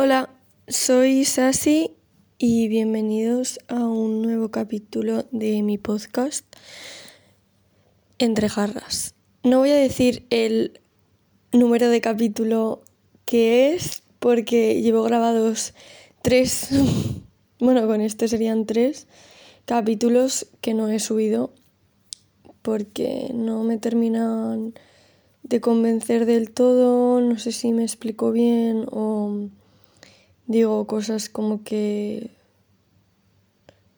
Hola, soy Sasi y bienvenidos a un nuevo capítulo de mi podcast Entre Jarras. No voy a decir el número de capítulo que es porque llevo grabados tres, bueno, con este serían tres capítulos que no he subido porque no me terminan de convencer del todo, no sé si me explico bien o digo cosas como que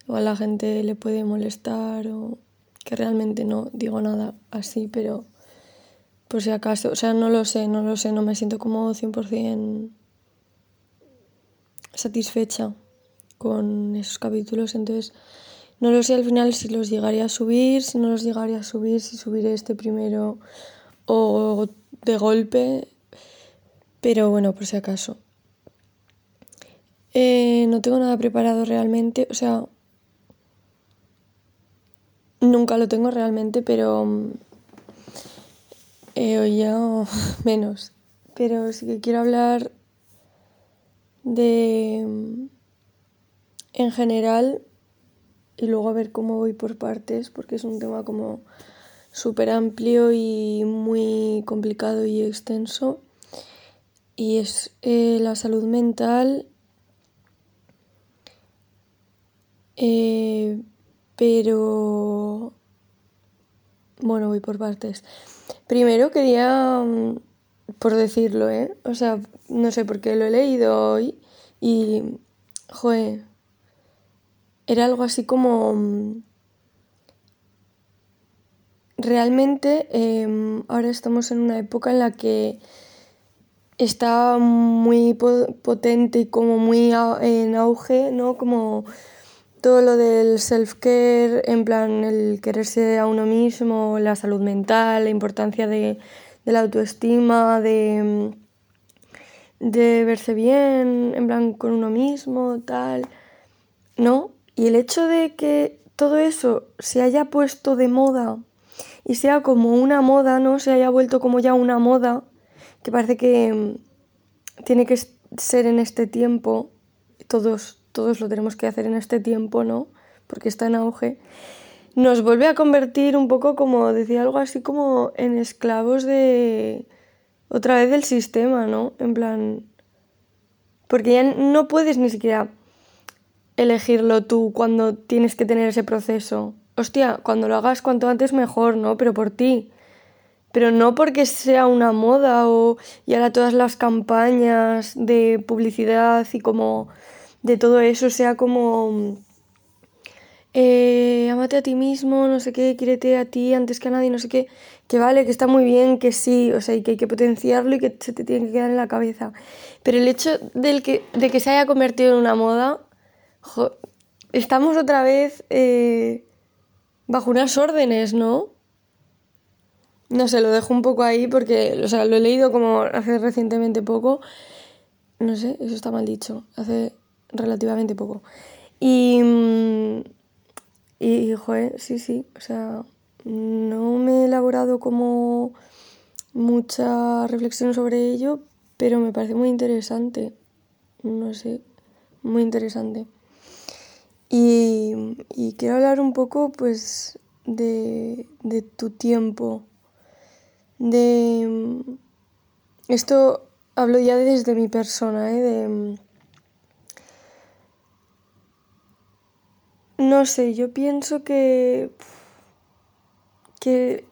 o a la gente le puede molestar o que realmente no digo nada así, pero por si acaso, o sea, no lo sé, no lo sé, no me siento como 100% satisfecha con esos capítulos, entonces no lo sé al final si los llegaría a subir, si no los llegaría a subir, si subiré este primero o de golpe, pero bueno, por si acaso. Eh, no tengo nada preparado realmente, o sea, nunca lo tengo realmente, pero eh, hoy ya menos. Pero sí que quiero hablar de, en general, y luego a ver cómo voy por partes, porque es un tema como súper amplio y muy complicado y extenso. Y es eh, la salud mental Eh, pero bueno, voy por partes. Primero quería, mm, por decirlo, ¿eh? O sea, no sé por qué lo he leído hoy y, joder, era algo así como... Mm, realmente em, ahora estamos en una época en la que está muy potente y como muy en auge, ¿no? Como todo lo del self-care, en plan el quererse a uno mismo, la salud mental, la importancia de, la autoestima, de, verse bien, en plan con uno mismo, tal, ¿no? Y el hecho de que todo eso se haya puesto de moda y sea como una moda, ¿no? Se haya vuelto como ya una moda, que parece que tiene que ser en este tiempo, todos todos lo tenemos que hacer en este tiempo, ¿no? Porque está en auge, nos vuelve a convertir un poco como, decía algo así como en esclavos de otra vez del sistema, ¿no? En plan, porque ya no puedes ni siquiera elegirlo tú cuando tienes que tener ese proceso. Hostia, cuando lo hagas cuanto antes mejor, ¿no? Pero por ti. Pero no porque sea una moda o y ahora todas las campañas de publicidad y como de todo eso sea como eh, amate a ti mismo, no sé qué, quiérete a ti antes que a nadie, no sé qué, que vale, que está muy bien, que sí, o sea, y que hay que potenciarlo y que se te tiene que quedar en la cabeza. Pero el hecho del que, de que se haya convertido en una moda, estamos otra vez eh, bajo unas órdenes, ¿no? No sé, lo dejo un poco ahí porque, o sea, lo he leído como hace recientemente poco. No sé, eso está mal dicho. Hace relativamente poco. Y, mm, y, joder, sí, sí, o sea, no me he elaborado como mucha reflexión sobre ello, pero me parece muy interesante, no sé, muy interesante. Y, y quiero hablar un poco, pues, de, de tu tiempo, de... Esto hablo ya desde mi persona, ¿eh? de No sé, yo pienso que. que.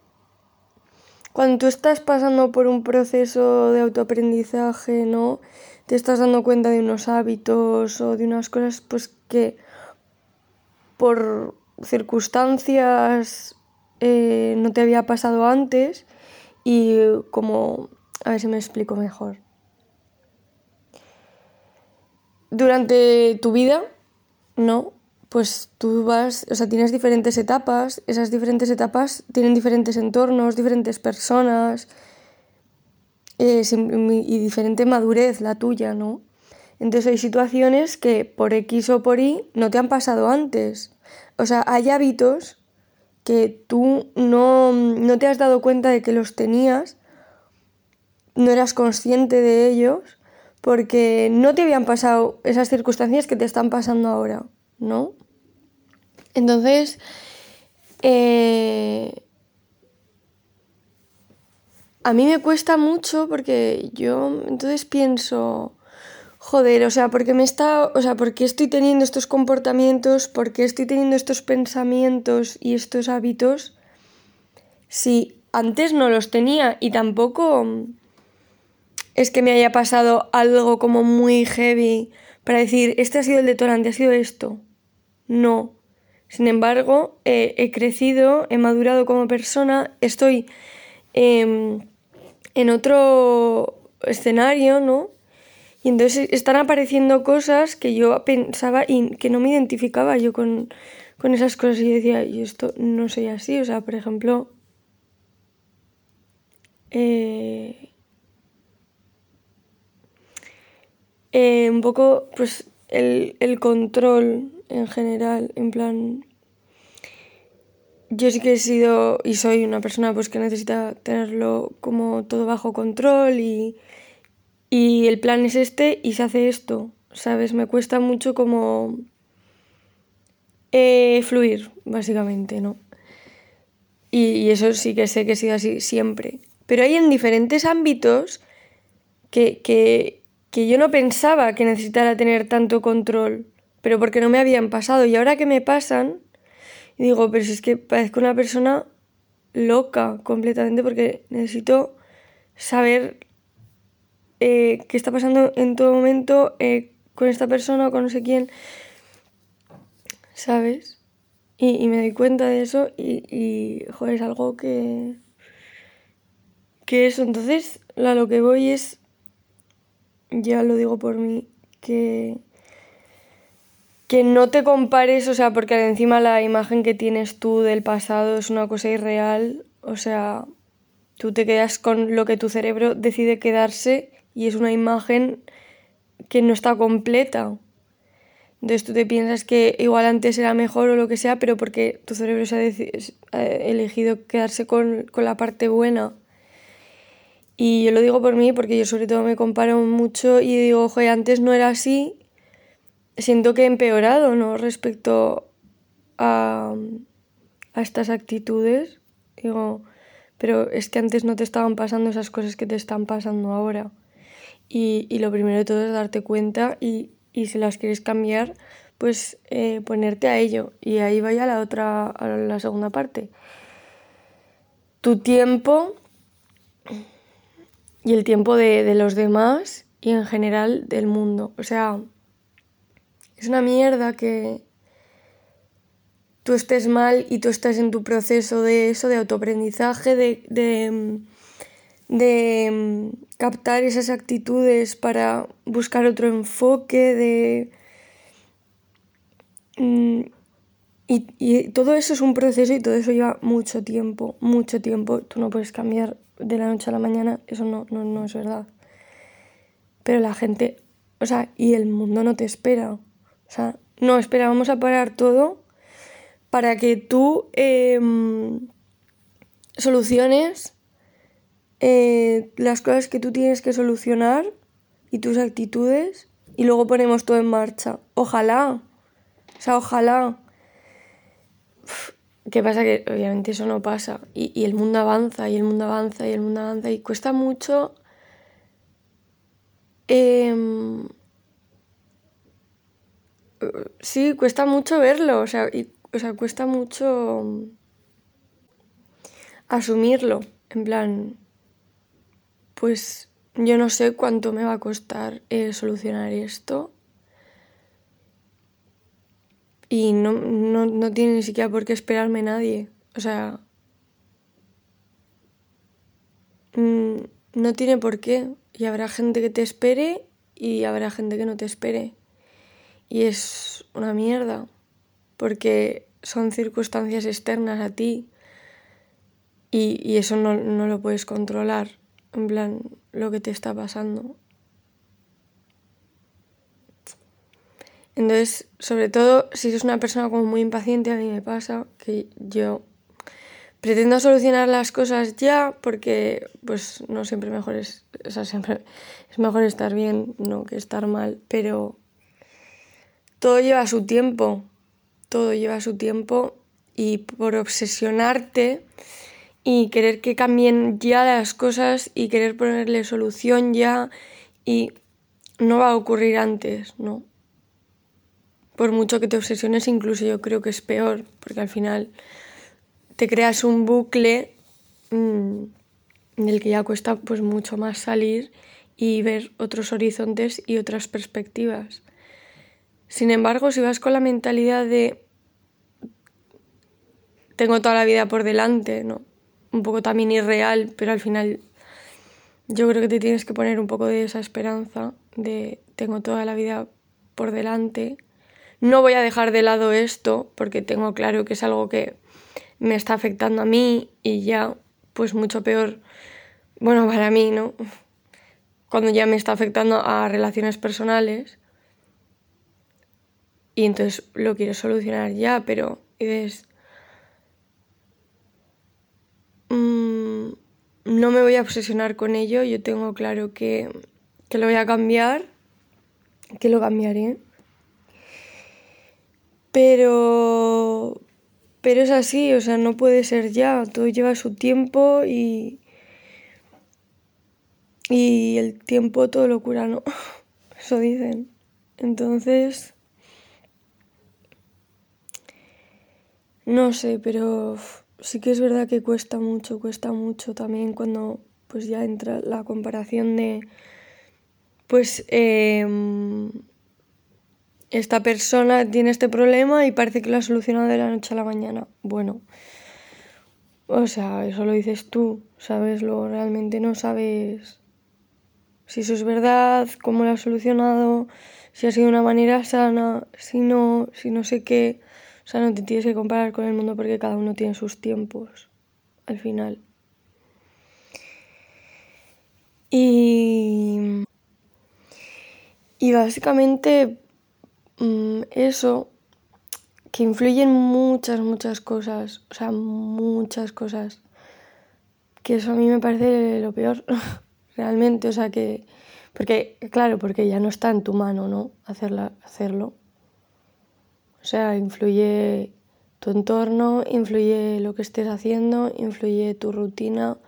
Cuando tú estás pasando por un proceso de autoaprendizaje, ¿no? Te estás dando cuenta de unos hábitos o de unas cosas, pues que por circunstancias eh, no te había pasado antes y como. A ver si me explico mejor. Durante tu vida, ¿no? Pues tú vas, o sea, tienes diferentes etapas, esas diferentes etapas tienen diferentes entornos, diferentes personas eh, y diferente madurez la tuya, ¿no? Entonces hay situaciones que por X o por Y no te han pasado antes. O sea, hay hábitos que tú no, no te has dado cuenta de que los tenías, no eras consciente de ellos, porque no te habían pasado esas circunstancias que te están pasando ahora, ¿no? Entonces, eh, a mí me cuesta mucho porque yo entonces pienso, joder, o sea, porque me está, o sea, porque estoy teniendo estos comportamientos, porque estoy teniendo estos pensamientos y estos hábitos, si antes no los tenía y tampoco es que me haya pasado algo como muy heavy para decir, este ha sido el detonante, ha sido esto. No. Sin embargo, he crecido, he madurado como persona, estoy em, en otro escenario, ¿no? Y entonces están apareciendo cosas que yo pensaba y que no me identificaba yo con, con esas cosas. Y yo decía, y esto no soy así. O sea, por ejemplo, eh, eh, un poco, pues, el, el control en general, en plan, yo sí que he sido y soy una persona pues que necesita tenerlo como todo bajo control y, y el plan es este y se hace esto, ¿sabes? Me cuesta mucho como eh, fluir, básicamente, ¿no? Y, y, eso sí que sé que he sido así siempre. Pero hay en diferentes ámbitos que, que, que yo no pensaba que necesitara tener tanto control, pero porque no me habían pasado. Y ahora que me pasan, digo, pero si es que parezco una persona loca completamente porque necesito saber eh, qué está pasando en todo momento eh, con esta persona o con no sé quién, ¿sabes? Y, me doy cuenta de eso y, y, joder, es algo que... que eso, entonces a lo que voy es, ya lo digo por mí, que que no te compares, o sea, porque encima la imagen que tienes tú del pasado es una cosa irreal, o sea, tú te quedas con lo que tu cerebro decide quedarse y es una imagen que no está completa. Entonces tú te piensas que igual antes era mejor o lo que sea, pero porque tu cerebro se ha, elegido quedarse con, con la parte buena. Y yo lo digo por mí porque yo sobre todo me comparo mucho y digo, ojo, antes no era así siento que he empeorado, ¿no? Respecto a, a estas actitudes. Digo, pero es que antes no te estaban pasando esas cosas que te están pasando ahora. Y, y lo primero de todo es darte cuenta y, y si las quieres cambiar, pues eh, ponerte a ello. Y ahí vaya la otra, a la segunda parte. Tu tiempo y el tiempo de, de los demás y en general del mundo. O sea, es una mierda que tú estés mal y tú estás en tu proceso de eso, de autoaprendizaje, de, de, de captar esas actitudes para buscar otro enfoque, de... Mm, y, y, todo eso es un proceso y todo eso lleva mucho tiempo, mucho tiempo. Tú no puedes cambiar de la noche a la mañana, eso no, no, no es verdad. Pero la gente, o sea, y el mundo no te espera. O sea, no, espera, vamos a parar todo para que tú eh, soluciones eh, las cosas que tú tienes que solucionar y tus actitudes y luego ponemos todo en marcha. Ojalá. O sea, ojalá. ¿Qué pasa? Que obviamente eso no pasa. Y, el mundo avanza, y el mundo avanza, y el mundo avanza. Y cuesta mucho eh, sí, cuesta mucho verlo, o sea, y, o sea, cuesta mucho asumirlo, en plan, pues yo no sé cuánto me va a costar eh, solucionar esto. Y no, no, no tiene ni siquiera por qué esperarme nadie. O sea, mm, no tiene por qué. Y habrá gente que te espere y habrá gente que no te espere. Y es una mierda, porque son circunstancias externas a ti y, y eso no, no lo puedes controlar, en plan, lo que te está pasando. Entonces, sobre todo, si eres una persona como muy impaciente, a mí me pasa que yo pretendo solucionar las cosas ya porque pues no siempre mejor es, o sea, es mejor estar bien no que estar mal, pero todo lleva su tiempo, todo lleva su tiempo y por obsesionarte y querer que cambien ya las cosas y querer ponerle solución ya y no va a ocurrir antes, ¿no? Por mucho que te obsesiones, incluso yo creo que es peor, porque al final te creas un bucle en mm, el que ya cuesta pues mucho más salir y ver otros horizontes y otras perspectivas. Sin embargo, si vas con la mentalidad de tengo toda la vida por delante, ¿no? Un poco también irreal, pero al final yo creo que te tienes que poner un poco de esa esperanza de tengo toda la vida por delante. No voy a dejar de lado esto porque tengo claro que es algo que me está afectando a mí y ya, pues mucho peor, bueno, para mí, ¿no? Cuando ya me está afectando a relaciones personales y entonces lo quiero solucionar ya, pero es... Mm, no me voy a obsesionar con ello, yo tengo claro que, que lo voy a cambiar, que lo cambiaré. Pero, pero es así, o sea, no puede ser ya, todo lleva su tiempo y... Y el tiempo todo lo cura, ¿no? Eso dicen. Entonces... No sé, pero sí que es verdad que cuesta mucho, cuesta mucho también cuando pues ya entra la comparación de pues eh, esta persona tiene este problema y parece que lo ha solucionado de la noche a la mañana. Bueno, o sea, eso lo dices tú, ¿sabes? Luego realmente no sabes si eso es verdad, cómo lo ha solucionado, si ha sido una manera sana, si no, si no sé qué. O sea, no te tienes que comparar con el mundo porque cada uno tiene sus tiempos, al final. Y, y básicamente Mm, eso, que influye en muchas, muchas cosas, o sea, muchas cosas, que eso a mí me parece lo peor, realmente, o sea, que, porque, claro, porque ya no está en tu mano, ¿no? Hacerla, hacerlo. O sea, influye tu entorno, influye lo que estés haciendo, influye tu rutina,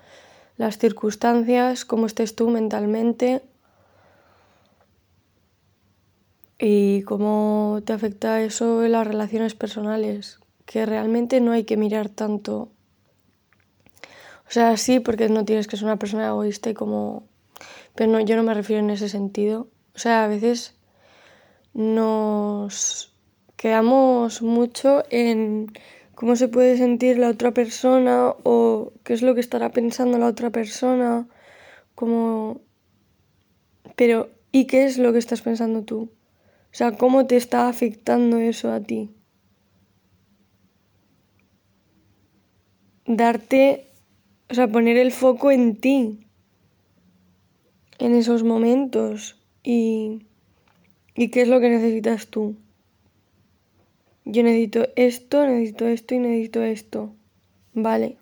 las circunstancias, cómo estés tú mentalmente. y cómo te afecta eso en las relaciones personales, que realmente no hay que mirar tanto. O sea, sí, porque no tienes que ser una persona egoísta y como... Pero no, yo no me refiero en ese sentido. O sea, a veces nos quedamos mucho en cómo se puede sentir la otra persona o qué es lo que estará pensando la otra persona, como... Pero, ¿y qué es lo que estás pensando tú? O sea, ¿cómo te está afectando eso a ti? Darte, o sea, poner el foco en ti, en esos momentos y, y qué es lo que necesitas tú. Yo necesito esto, necesito esto y necesito esto. Vale.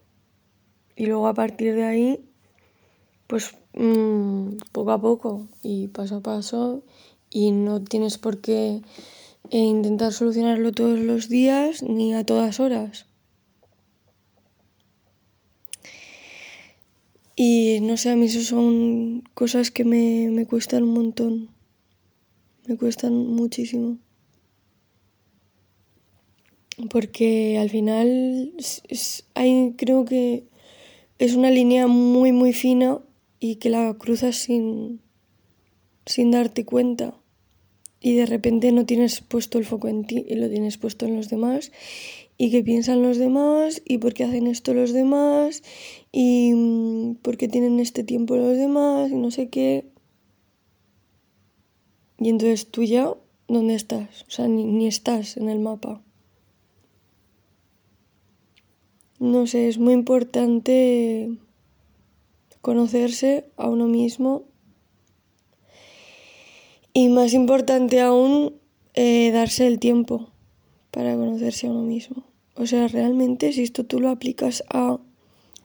Y luego a partir de ahí, pues mmm, poco a poco y paso a paso y no tienes por qué eh, intentar solucionarlo todos los días ni a todas horas. Y no sé, a mí eso son cosas que me, me cuestan un montón. Me cuestan muchísimo. Porque al final hay, creo que es una línea muy, muy fina y que la cruzas sin, sin darte cuenta y de repente no tienes puesto el foco en ti y lo tienes puesto en los demás y qué piensan los demás y por qué hacen esto los demás y mm, por qué tienen este tiempo los demás y no sé qué. Y entonces tú ya, ¿dónde estás? O sea, ni, ni estás en el mapa. No sé, es muy importante conocerse a uno mismo y más importante aún, eh, darse el tiempo para conocerse a uno mismo. O sea, realmente si esto tú lo aplicas a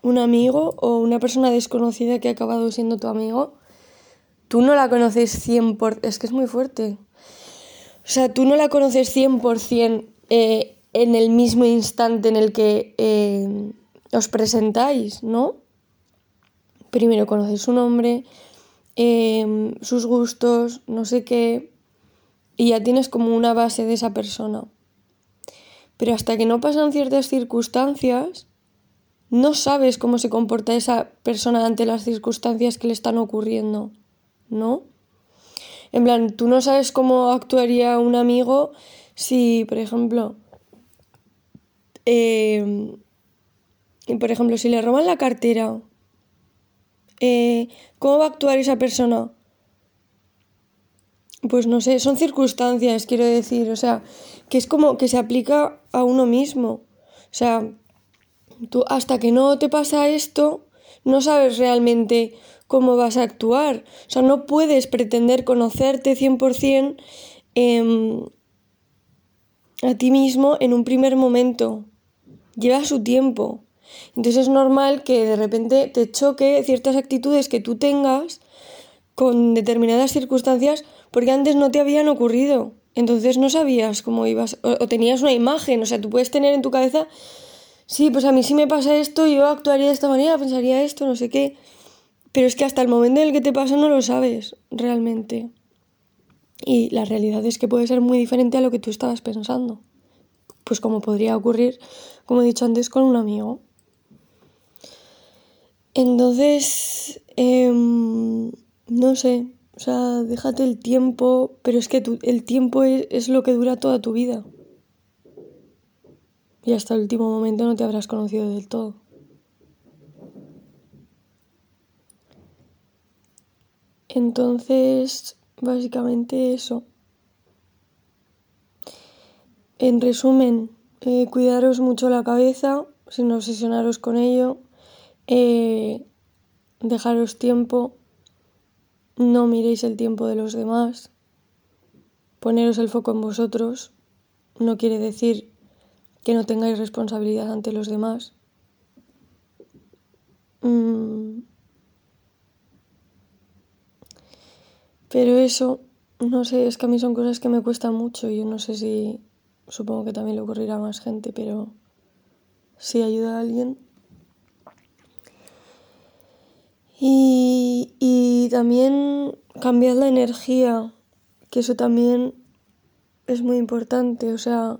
un amigo o una persona desconocida que ha acabado siendo tu amigo, tú no la conoces 100%, es que es muy fuerte. O sea, tú no la conoces 100% eh, en el mismo instante en el que eh, os presentáis, ¿no? Primero conoces su nombre, em, sus gustos, no sé qué, y ya tienes como una base de esa persona. Pero hasta que no pasan ciertas circunstancias, no sabes cómo se comporta esa persona ante las circunstancias que le están ocurriendo, ¿no? En plan, tú no sabes cómo actuaría un amigo si, por ejemplo, eh, por ejemplo, si le roban la cartera, eh, ¿cómo va a actuar esa persona? Pues no sé, son circunstancias, quiero decir, o sea, que es como que se aplica a uno mismo. O sea, tú hasta que no te pasa esto, no sabes realmente cómo vas a actuar. O sea, no puedes pretender conocerte 100% em, a ti mismo en un primer momento. Lleva su tiempo. Entonces es normal que de repente te choque ciertas actitudes que tú tengas con determinadas circunstancias porque antes no te habían ocurrido. Entonces no sabías cómo ibas o, tenías una imagen, o sea, tú puedes tener en tu cabeza, sí, pues a mí sí me pasa esto, yo actuaría de esta manera, pensaría esto, no sé qué. Pero es que hasta el momento en el que te pasa no lo sabes realmente. Y la realidad es que puede ser muy diferente a lo que tú estabas pensando. Pues como podría ocurrir, como he dicho antes, con un amigo. Entonces, em, no sé, o sea, déjate el tiempo, pero es que el tiempo es, es lo que dura toda tu vida. Y hasta el último momento no te habrás conocido del todo. Entonces, básicamente eso. En resumen, eh, cuidaros mucho la cabeza, sin obsesionaros con ello, eh, dejaros tiempo, no miréis el tiempo de los demás, poneros el foco en vosotros, no quiere decir que no tengáis responsabilidad ante los demás. Mm. Pero eso, no sé, es que a mí son cosas que me cuestan mucho y yo no sé si Supongo que también le ocurrirá a más gente, pero si ayuda a alguien. Y, y también cambiar la energía, que eso también es muy importante. O sea,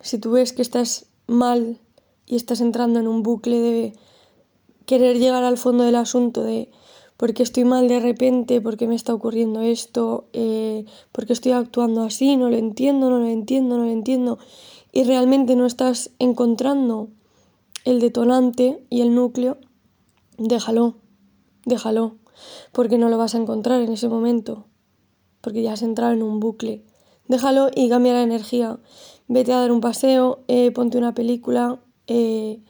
si tú ves que estás mal y estás entrando en un bucle de querer llegar al fondo del asunto, de porque estoy mal de repente, porque me está ocurriendo esto, eh, porque estoy actuando así, no lo entiendo, no lo entiendo, no lo entiendo, y realmente no estás encontrando el detonante y el núcleo, déjalo, déjalo, porque no lo vas a encontrar en ese momento, porque ya has entrado en un bucle. Déjalo y cambia la energía. Vete a dar un paseo, eh, ponte una película, eh,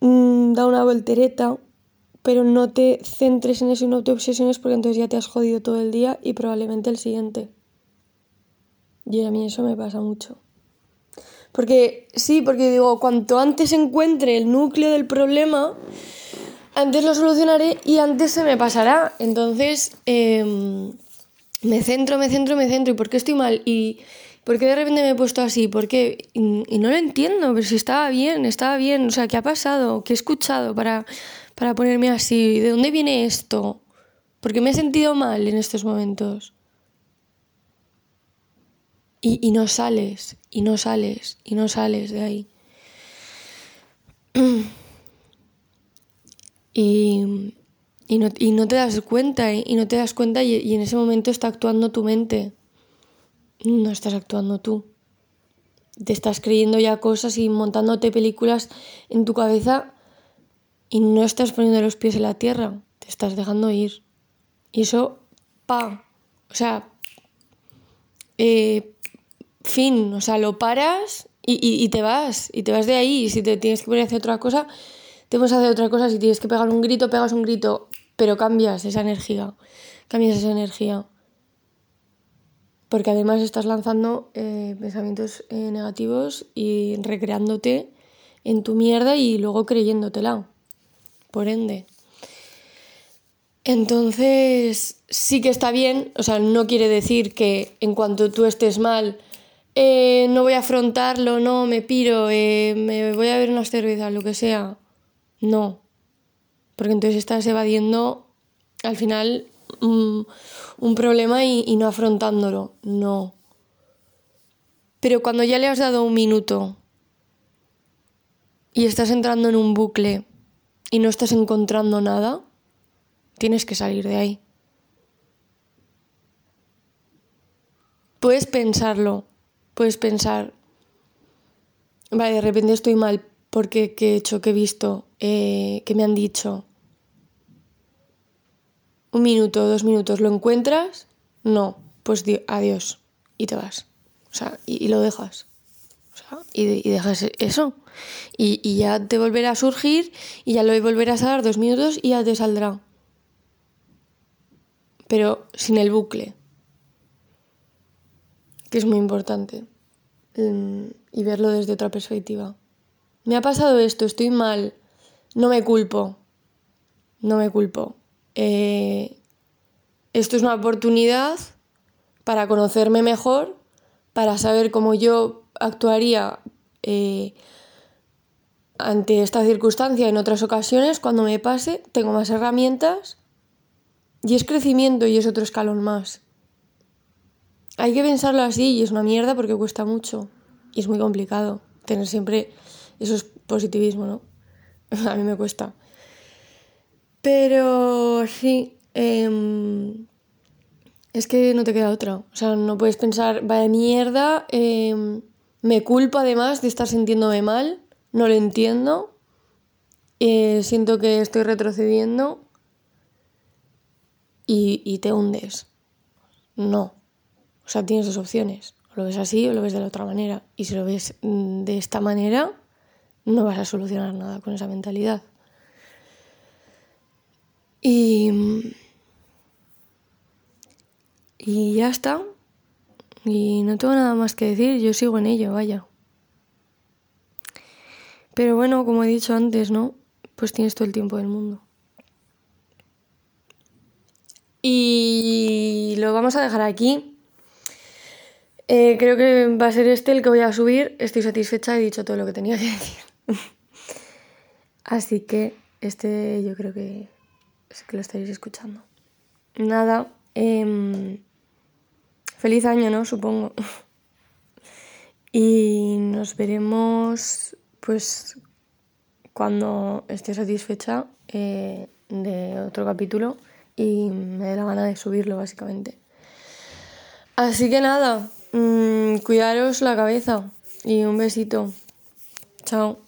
mm, da una voltereta, pero no te centres en eso y no te obsesiones porque entonces ya te has jodido todo el día y probablemente el siguiente. Y a mí eso me pasa mucho. Porque sí, porque digo, cuanto antes encuentre el núcleo del problema, antes lo solucionaré y antes se me pasará. Entonces, em, me centro, me centro, me centro. ¿Y por qué estoy mal? ¿Y por qué de repente me he puesto así? ¿Por qué? Y, y no lo entiendo, pero si estaba bien, estaba bien. O sea, ¿qué ha pasado? ¿Qué he escuchado para para ponerme así? ¿De dónde viene esto? Porque me he sentido mal en estos momentos. Y, no sales, y no sales, y no sales de ahí. Y, y, no, y no, te das cuenta, y no te das cuenta, y, y en ese momento está actuando tu mente. No estás actuando tú. Te estás creyendo ya cosas y montándote películas en tu cabeza y no estás poniendo los pies en la tierra, te estás dejando ir. Y eso, pa, o sea, eh, fin, o sea, lo paras y, te vas, y te vas de ahí. Y si te tienes que poner a hacer otra cosa, te pones a hacer otra cosa. Si tienes que pegar un grito, pegas un grito, pero cambias esa energía, cambias esa energía. porque además estás lanzando eh, pensamientos eh, negativos y recreándote en tu mierda y luego creyéndotela, por ende. Entonces, sí que está bien, o sea, no quiere decir que en cuanto tú estés mal, eh, no voy a afrontarlo, no, me piro, me voy a ver unas cervezas, lo que sea. No, porque entonces estás evadiendo al final mm, un problema y, no afrontándolo. No. Pero cuando ya le has dado un minuto y estás entrando en un bucle y no estás encontrando nada, tienes que salir de ahí. Puedes pensarlo, puedes pensar, vale, de repente estoy mal porque qué he hecho, qué he visto, eh, qué me han dicho, un minuto, dos minutos, ¿lo encuentras? No, pues adiós y te vas. O sea, y, lo dejas. Sea, y, dejas eso. Y, y, ya te volverá a surgir y ya lo volverás a dar dos minutos y ya te saldrá. Pero sin el bucle. Que es muy importante. Mm, y verlo desde otra perspectiva. Me ha pasado esto, estoy mal. No me culpo. No me culpo eh, esto es una oportunidad para conocerme mejor, para saber cómo yo actuaría eh, ante esta circunstancia en otras ocasiones, cuando me pase, tengo más herramientas y es crecimiento y es otro escalón más. Hay que pensarlo así y es una mierda porque cuesta mucho y es muy complicado tener siempre eso es positivismo, ¿no? A mí me cuesta. Pero sí, em, es que no te queda otra. O sea, no puedes pensar, vaya mierda, em, me culpo además de estar sintiéndome mal, no lo entiendo, eh, siento que estoy retrocediendo y, y te hundes. No. O sea, tienes dos opciones. O lo ves así o lo ves de la otra manera. Y si lo ves mm, de esta manera, no vas a solucionar nada con esa mentalidad. Y, y ya está. Y no tengo nada más que decir, yo sigo en ello, vaya. Pero bueno, como he dicho antes, ¿no? Pues tienes todo el tiempo del mundo. Y lo vamos a dejar aquí. Eh, creo que va a ser este el que voy a subir. Estoy satisfecha, he dicho todo lo que tenía que decir. Así que este yo creo que que lo estaréis escuchando. Nada, em, feliz año, ¿no? Supongo. y nos veremos, pues, cuando esté satisfecha eh, de otro capítulo y me dé la gana de subirlo, básicamente. Así que nada, mm, cuidaros la cabeza y un besito. Chao.